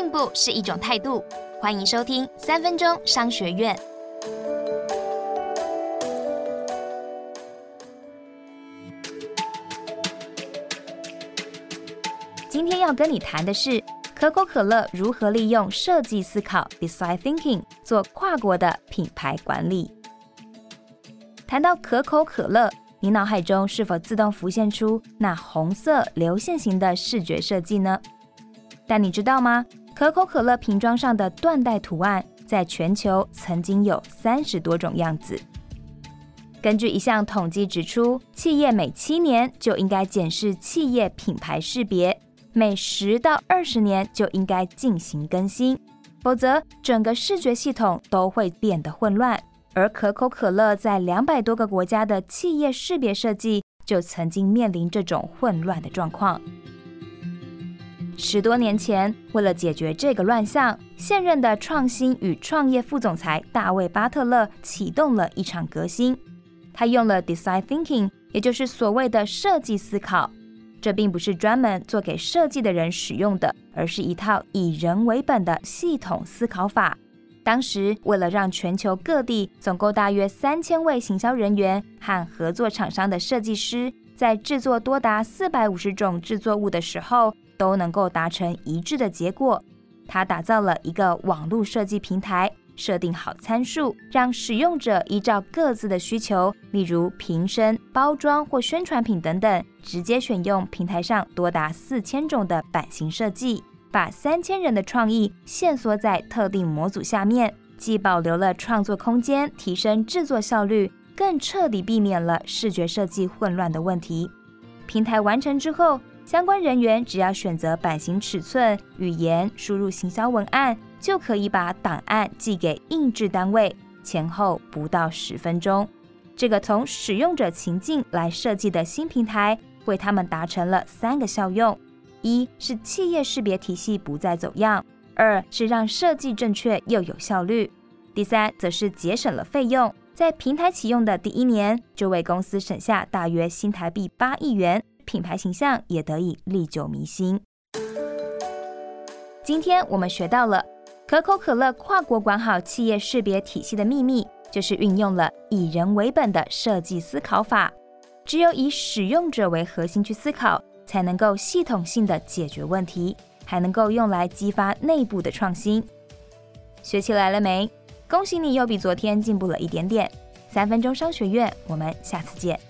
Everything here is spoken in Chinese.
进步是一种态度。欢迎收听三分钟商学院。今天要跟你谈的是可口可乐如何利用设计思考 （design thinking） 做跨国的品牌管理。谈到可口可乐，你脑海中是否自动浮现出那红色流线型的视觉设计呢？但你知道吗？可口可乐瓶装上的缎带图案在全球曾经有三十多种样子。根据一项统计指出，企业每七年就应该检视企业品牌识别。每十到二十年就应该进行更新，否则整个视觉系统都会变得混乱。而可口可乐在两百多个国家的企业识别设计就曾经面临这种混乱的状况。十多年前，为了解决这个乱象，现任的创新与创业副总裁大卫·巴特勒启动了一场革新。他用了 design thinking，也就是所谓的设计思考。这并不是专门做给设计的人使用的，而是一套以人为本的系统思考法。当时，为了让全球各地总共大约三千位行销人员和合作厂商的设计师，在制作多达四百五十种制作物的时候，都能够达成一致的结果，他打造了一个网络设计平台。设定好参数，让使用者依照各自的需求，例如瓶身、包装或宣传品等等，直接选用平台上多达四千种的版型设计，把三千人的创意限缩在特定模组下面，既保留了创作空间，提升制作效率，更彻底避免了视觉设计混乱的问题。平台完成之后，相关人员只要选择版型、尺寸、语言，输入行销文案。就可以把档案寄给印制单位，前后不到十分钟。这个从使用者情境来设计的新平台，为他们达成了三个效用：一是企业识别体系不再走样；二是让设计正确又有效率；第三则是节省了费用。在平台启用的第一年，就为公司省下大约新台币八亿元，品牌形象也得以历久弥新。今天我们学到了。可口可乐跨国管好企业识别体系的秘密，就是运用了以人为本的设计思考法。只有以使用者为核心去思考，才能够系统性的解决问题，还能够用来激发内部的创新。学起来了没？恭喜你又比昨天进步了一点点。三分钟商学院，我们下次见。